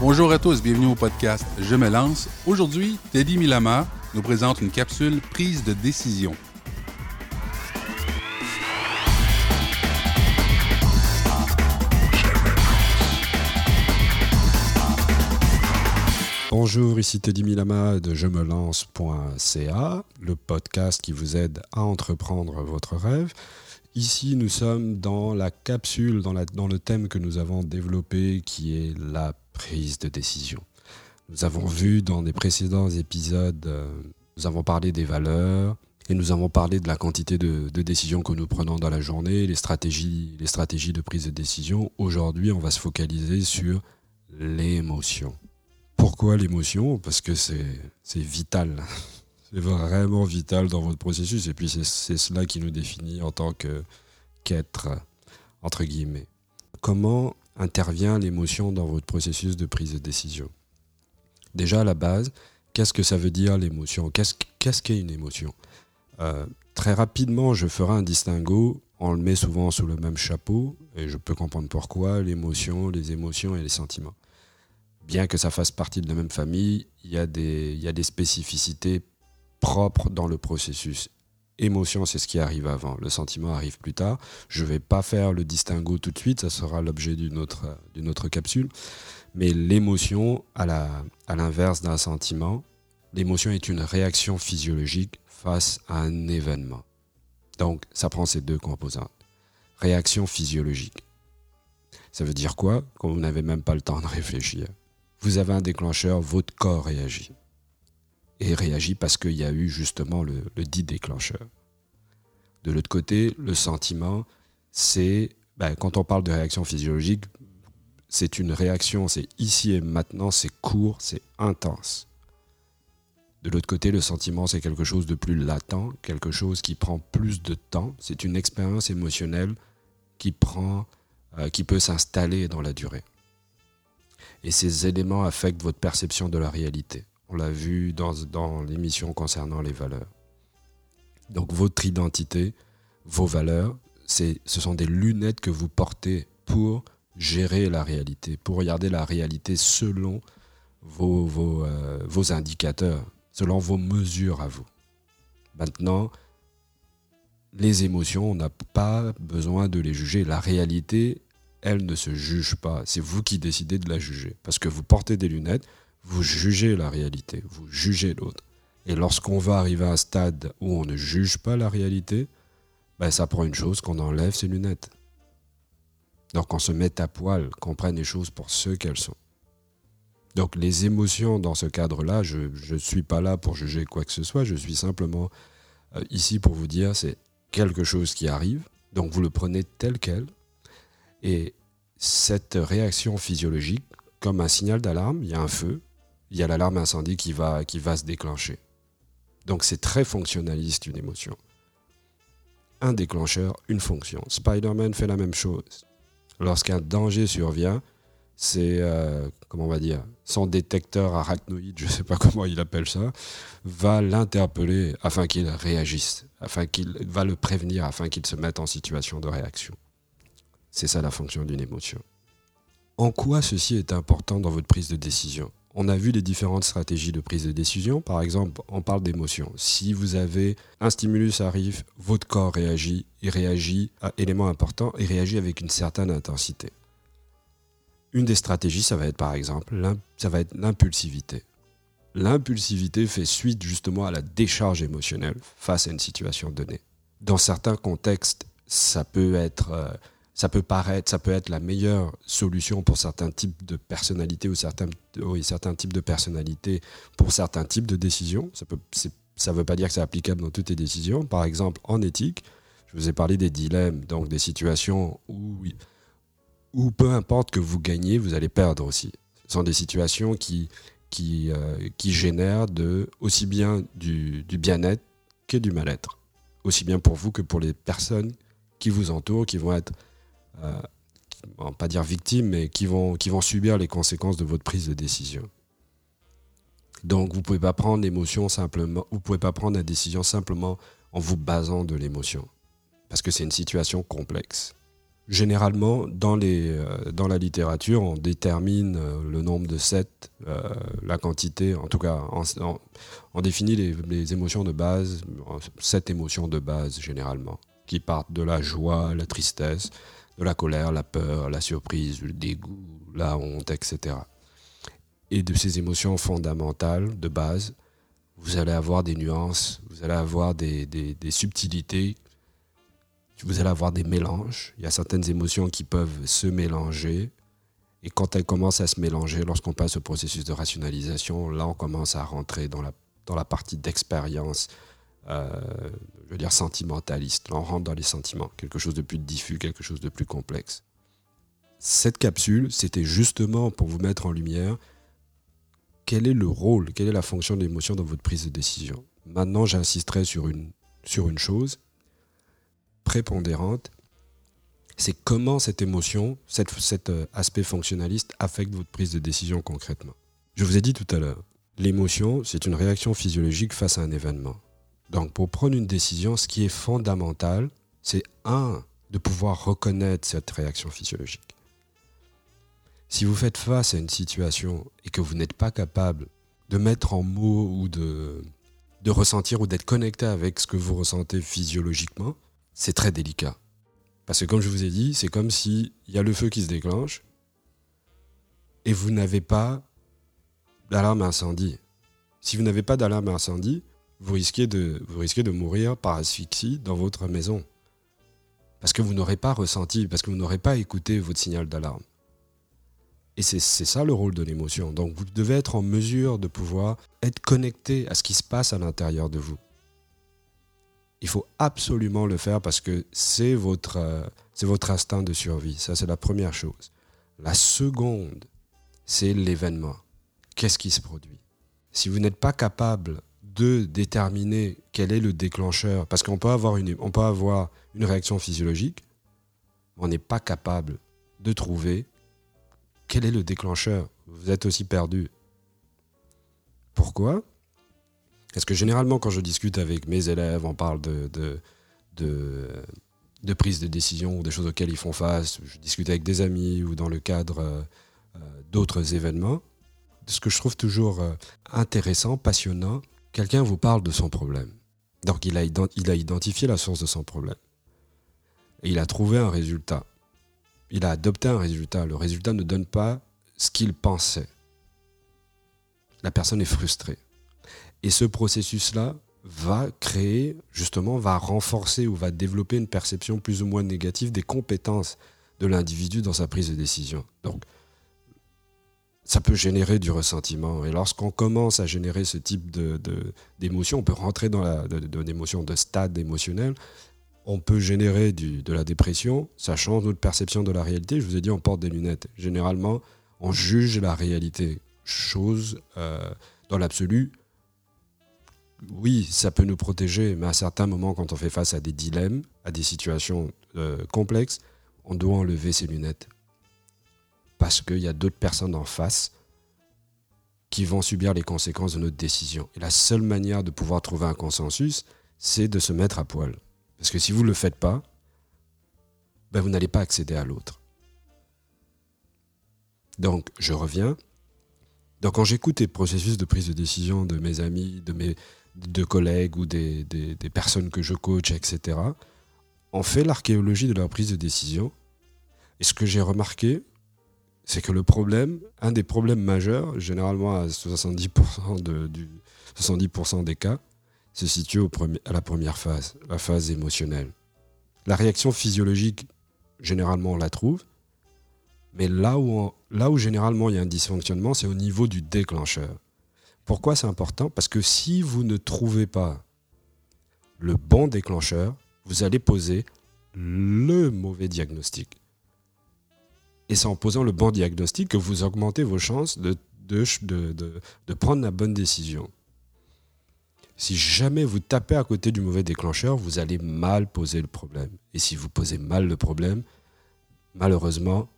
Bonjour à tous, bienvenue au podcast Je me lance. Aujourd'hui, Teddy Milama nous présente une capsule prise de décision. Bonjour, ici Teddy Milama de je me lance.ca, le podcast qui vous aide à entreprendre votre rêve. Ici, nous sommes dans la capsule, dans, dans le thème que nous avons développé qui est la prise de décision. Nous avons vu dans les précédents épisodes, euh, nous avons parlé des valeurs et nous avons parlé de la quantité de, de, décisions que nous prenons dans la journée, les stratégies, les stratégies de prise de décision. Aujourd'hui, on va se focaliser sur l'émotion. Pourquoi l'émotion? Parce que c'est vital. C'est vraiment vital dans votre processus et puis c'est cela qui nous définit en tant qu'être, entre guillemets. Comment intervient l'émotion dans votre processus de prise de décision Déjà à la base, qu'est-ce que ça veut dire l'émotion? Qu'est-ce qu'est une émotion? Euh, Très rapidement, je ferai un distinguo. On le met souvent sous le même chapeau et je peux comprendre pourquoi l'émotion, les émotions et les sentiments. Bien que ça fasse partie de la même famille, il y a des, spécificités propre dans le processus. Émotion, c'est ce qui arrive avant. Le sentiment arrive plus tard. Je ne vais pas faire le distinguo tout de suite, ça sera l'objet d'une autre, capsule. Mais l'émotion, à, à l'inverse d'un sentiment, l'émotion est une réaction physiologique face à un événement. Donc, ça prend ces deux composantes. Réaction physiologique. Ça veut dire quoi? Quand vous n'avez même pas le temps de réfléchir. Vous avez un déclencheur, votre corps réagit et réagit parce qu'il y a eu justement le, dit déclencheur. De l'autre côté, le sentiment, c'est, ben, quand on parle de réaction physiologique, c'est une réaction, c'est ici et maintenant, c'est court, c'est intense. De l'autre côté, le sentiment, c'est quelque chose de plus latent, quelque chose qui prend plus de temps. C'est une expérience émotionnelle qui euh, qui peut s'installer dans la durée. Et ces éléments affectent votre perception de la réalité. On l'a vu dans, dans l'émission concernant les valeurs. Donc votre identité, vos valeurs, ce sont des lunettes que vous portez pour gérer la réalité, pour regarder la réalité selon vos, vos, euh, vos indicateurs, selon vos mesures à vous. Maintenant, les émotions, on n'a pas besoin de les juger. La réalité, elle ne se juge pas. C'est vous qui décidez de la juger. Parce que vous portez des lunettes, vous jugez la réalité, vous jugez l'autre. Et lorsqu'on va arriver à un stade où on ne juge pas la réalité, ben ça prend une chose qu'on enlève ses lunettes. Donc on se met à poil, qu'on prenne les choses pour ce qu'elles sont. Donc les émotions dans ce cadre-là, je ne suis pas là pour juger quoi que ce soit, je suis simplement euh, ici pour vous dire c'est quelque chose qui arrive, donc vous le prenez tel quel, et cette réaction physiologique, comme un signal d'alarme, il y a un feu, il y a l'alarme incendie qui va, qui va se déclencher. Donc c'est très fonctionnaliste une émotion. Un déclencheur, une fonction. Spider-Man fait la même chose. Lorsqu'un danger survient, c'est, euh, comment on va dire, son détecteur arachnoïde, je ne sais pas comment il appelle ça, va l'interpeller afin qu'il réagisse, afin qu'il va le prévenir, afin qu'il se mette en situation de réaction. C'est ça la fonction d'une émotion. En quoi ceci est important dans votre prise de décision? On a vu les différentes stratégies de prise de décision. Par exemple, on parle d'émotion. Si vous avez un stimulus arrive, votre corps réagit, il réagit à élément important, il réagit avec une certaine intensité. Une des stratégies, ça va être par exemple, ça va être l'impulsivité. L'impulsivité fait suite justement à la décharge émotionnelle face à une situation donnée. Dans certains contextes, ça peut être euh, ça peut paraître, ça peut être la meilleure solution pour certains types de personnalités ou certains, oui, certains types de personnalités pour certains types de décisions. Ça ne veut pas dire que c'est applicable dans toutes les décisions. Par exemple, en éthique, je vous ai parlé des dilemmes, donc des situations où, où peu importe que vous gagnez, vous allez perdre aussi. Ce sont des situations qui, qui, euh, qui génèrent de, aussi bien du, du bien-être que du mal-être. Aussi bien pour vous que pour les personnes qui vous entourent, qui vont être pas dire victimes, mais qui vont, qui vont subir les conséquences de votre prise de décision. Donc vous pouvez pas prendre l'émotion simplement, vous pouvez pas prendre la décision simplement en vous basant de l'émotion, parce que c'est une situation complexe. Généralement, dans, les, euh, dans la littérature, on détermine euh, le nombre de sept, euh, la quantité, en tout cas, on, définit les, les, émotions de base, sept émotions de base généralement, qui partent de la joie, la tristesse, de la colère, la peur, la surprise, le dégoût, la honte, etc. Et de ces émotions fondamentales de base, vous allez avoir des nuances, vous allez avoir des, des, subtilités vous allez avoir des mélanges. Il y a certaines émotions qui peuvent se mélanger. Et quand elles commencent à se mélanger, lorsqu'on passe au processus de rationalisation, là, on commence à rentrer dans la, dans la partie d'expérience, je veux dire sentimentaliste. On rentre dans les sentiments, quelque chose de plus diffus, quelque chose de plus complexe. Cette capsule, c'était justement pour vous mettre en lumière quel est le rôle, quelle est la fonction de l'émotion dans votre prise de décision. Maintenant, j'insisterai sur une, sur une chose, prépondérante, c'est comment cette émotion, cet euh, aspect fonctionnaliste affecte votre prise de décision concrètement. Je vous ai dit tout à l'heure, l'émotion, c'est une réaction physiologique face à un événement. Donc pour prendre une décision, ce qui est fondamental, c'est un, de pouvoir reconnaître cette réaction physiologique. Si vous faites face à une situation et que vous n'êtes pas capable de mettre en mots ou de, de ressentir ou d'être connecté avec ce que vous ressentez physiologiquement, c'est très délicat. Parce que comme je vous ai dit, c'est comme s'il y a le feu qui se déclenche et vous n'avez pas d'alarme incendie. Si vous n'avez pas d'alarme incendie, vous risquez, de, vous risquez de mourir par asphyxie dans votre maison. Parce que vous n'aurez pas ressenti, parce que vous n'aurez pas écouté votre signal d'alarme. Et c'est ça le rôle de l'émotion. Donc vous devez être en mesure de pouvoir être connecté à ce qui se passe à l'intérieur de vous il faut absolument le faire parce que c'est votre, euh, votre instinct de survie. Ça, c'est la première chose. La seconde, c'est l'événement. Qu'est-ce qui se produit? Si vous n'êtes pas capable de déterminer quel est le déclencheur, parce qu'on peut avoir une, on peut avoir une réaction physiologique, on n'est pas capable de trouver quel est le déclencheur. Vous êtes aussi perdu. Pourquoi? Parce que généralement, quand je discute avec mes élèves, on parle de, de, prise de décision ou des choses auxquelles ils font face. Je discute avec des amis ou dans le cadre euh, d'autres événements. Ce que je trouve toujours euh, intéressant, passionnant, quelqu'un vous parle de son problème. Donc il a, identifié la source de son problème. Et il a trouvé un résultat. Il a adopté un résultat. Le résultat ne donne pas ce qu'il pensait. La personne est frustrée. Et ce processus-là va créer, justement, va renforcer ou va développer une perception plus ou moins négative des compétences de l'individu dans sa prise de décision. Donc, ça peut générer du ressentiment. Et lorsqu'on commence à générer ce type d'émotion, on peut rentrer dans la, de, de, de stade émotionnel, on peut générer de la dépression, ça change notre perception de la réalité. Je vous ai dit, on porte des lunettes. Généralement, on juge la réalité. Chose, euh, dans l'absolu, oui, ça peut nous protéger, mais à certains moments, quand on fait face à des dilemmes, à des situations euh, complexes, on doit enlever ses lunettes. Parce qu'il y a d'autres personnes en face qui vont subir les conséquences de notre décision. Et la seule manière de pouvoir trouver un consensus, c'est de se mettre à poil. Parce que si vous ne le faites pas, ben vous n'allez pas accéder à l'autre. Donc, je reviens. Donc, quand j'écoute les processus de prise de décision de mes amis, de mes, de collègues ou des, personnes que je coach, etc., on fait l'archéologie de leur prise de décision. Et ce que j'ai remarqué, c'est que le problème, un des problèmes majeurs, généralement à 70%, de, du, 70 des cas, se situe à la première phase, la phase émotionnelle. La réaction physiologique, généralement, on la trouve, mais là où généralement il y a un dysfonctionnement, c'est au niveau du déclencheur. Pourquoi c'est important? Parce que si vous ne trouvez pas le bon déclencheur, vous allez poser le mauvais diagnostic. Et c'est en posant le bon diagnostic que vous augmentez vos chances de, prendre la bonne décision. Si jamais vous tapez à côté du mauvais déclencheur, vous allez mal poser le problème. Et si vous posez mal le problème, malheureusement,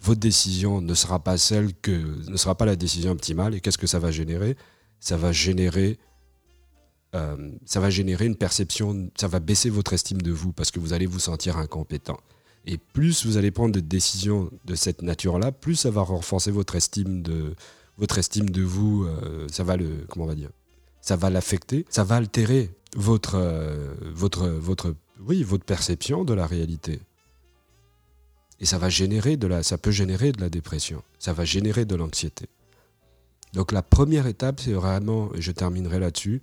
votre décision ne sera pas celle que ne sera pas la décision optimale. Et qu'est-ce que ça va générer? Ça va générer euh, ça va générer une perception, ça va baisser votre estime de vous parce que vous allez vous sentir incompétent. Et plus vous allez prendre de décisions de cette nature-là, plus ça va renforcer votre estime de, votre estime de vous. Euh, ça va le, comment on va dire, ça va l'affecter, ça va altérer votre, euh, votre, votre, oui, votre perception de la réalité. Et ça va générer de la, ça peut générer de la dépression, ça va générer de l'anxiété. Donc la première étape, c'est vraiment, et je terminerai là-dessus,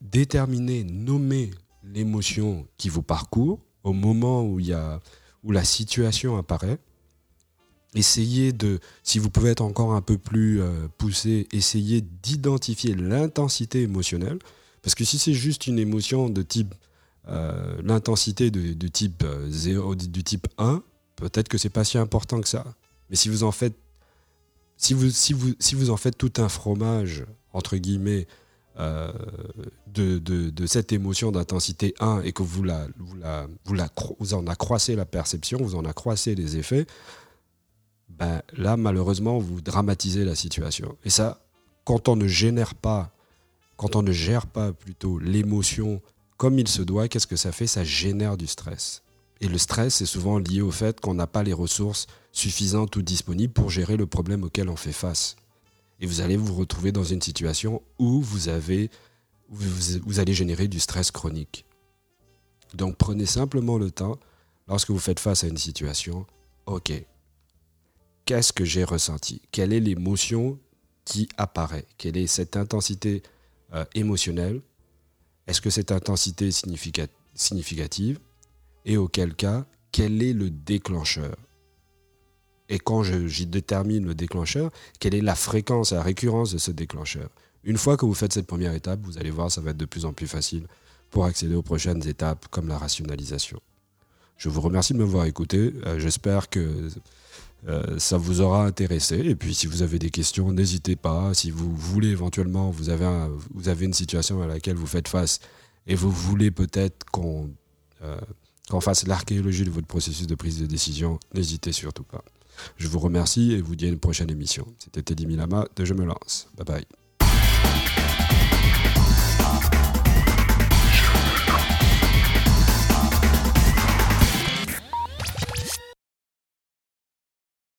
déterminer, nommer l'émotion qui vous parcourt au moment où, y a, où la situation apparaît. Essayez de, si vous pouvez être encore un peu plus euh, poussé, essayez d'identifier l'intensité émotionnelle. Parce que si c'est juste une émotion de type, euh, l'intensité de, type 0, euh, du type 1, peut-être que c'est pas si important que ça. Mais si vous en faites, si vous, si vous, si vous en faites tout un fromage, entre guillemets, euh, de, cette émotion d'intensité 1 et que vous, la, vous, la, vous en accroissez la perception, vous en accroissez les effets, ben là, malheureusement, vous dramatisez la situation. Et ça, quand on ne génère pas, quand on ne gère pas plutôt l'émotion comme il se doit, qu'est-ce que ça fait? Ça génère du stress. Et le stress est souvent lié au fait qu'on n'a pas les ressources suffisantes ou disponibles pour gérer le problème auquel on fait face et vous allez vous retrouver dans une situation où vous, avez, vous, allez générer du stress chronique. Donc prenez simplement le temps, lorsque vous faites face à une situation, ok, qu'est-ce que j'ai ressenti? Quelle est l'émotion qui apparaît? Quelle est cette intensité euh, émotionnelle? Est-ce que cette intensité est significative? Et auquel cas, quel est le déclencheur? Et quand j'y détermine le déclencheur, quelle est la fréquence la récurrence de ce déclencheur? Une fois que vous faites cette première étape, vous allez voir, ça va être de plus en plus facile pour accéder aux prochaines étapes comme la rationalisation. Je vous remercie de m'avoir écouté. Euh, j'espère que euh, ça vous aura intéressé. Et puis si vous avez des questions, n'hésitez pas. Si vous voulez éventuellement, vous avez, vous avez une situation à laquelle vous faites face et vous voulez peut-être qu'on euh, qu'on fasse l'archéologie de votre processus de prise de décision, n'hésitez surtout pas. Je vous remercie et vous dis à une prochaine émission. C'était Teddy Milama de Je me lance. Bye bye.